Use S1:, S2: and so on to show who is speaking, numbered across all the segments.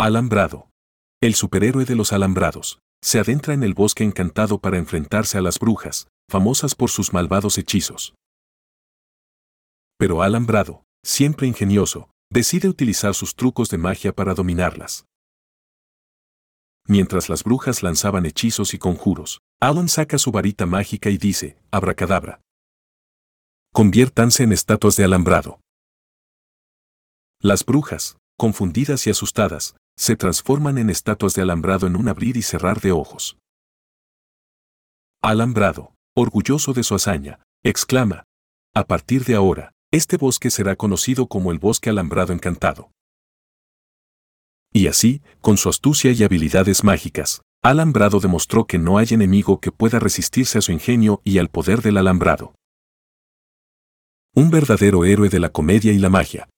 S1: Alambrado. El superhéroe de los alambrados. Se adentra en el bosque encantado para enfrentarse a las brujas, famosas por sus malvados hechizos. Pero Alambrado, siempre ingenioso, decide utilizar sus trucos de magia para dominarlas. Mientras las brujas lanzaban hechizos y conjuros, Alan saca su varita mágica y dice, abracadabra. Conviértanse en estatuas de alambrado. Las brujas, confundidas y asustadas, se transforman en estatuas de alambrado en un abrir y cerrar de ojos. Alambrado, orgulloso de su hazaña, exclama, a partir de ahora, este bosque será conocido como el bosque alambrado encantado. Y así, con su astucia y habilidades mágicas, Alambrado demostró que no hay enemigo que pueda resistirse a su ingenio y al poder del alambrado. Un verdadero héroe de la comedia y la magia.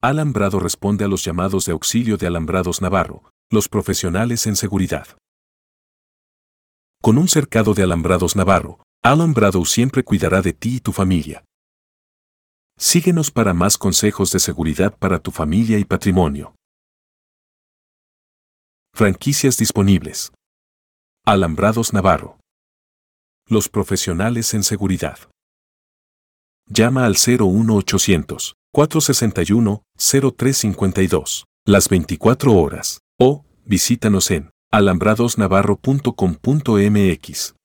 S1: Alambrado responde a los llamados de auxilio de Alambrados Navarro, los profesionales en seguridad. Con un cercado de Alambrados Navarro, Alambrado siempre cuidará de ti y tu familia. Síguenos para más consejos de seguridad para tu familia y patrimonio. Franquicias disponibles. Alambrados Navarro. Los profesionales en seguridad. Llama al 01800 461 0352 las 24 horas o visítanos en alambradosnavarro.com.mx.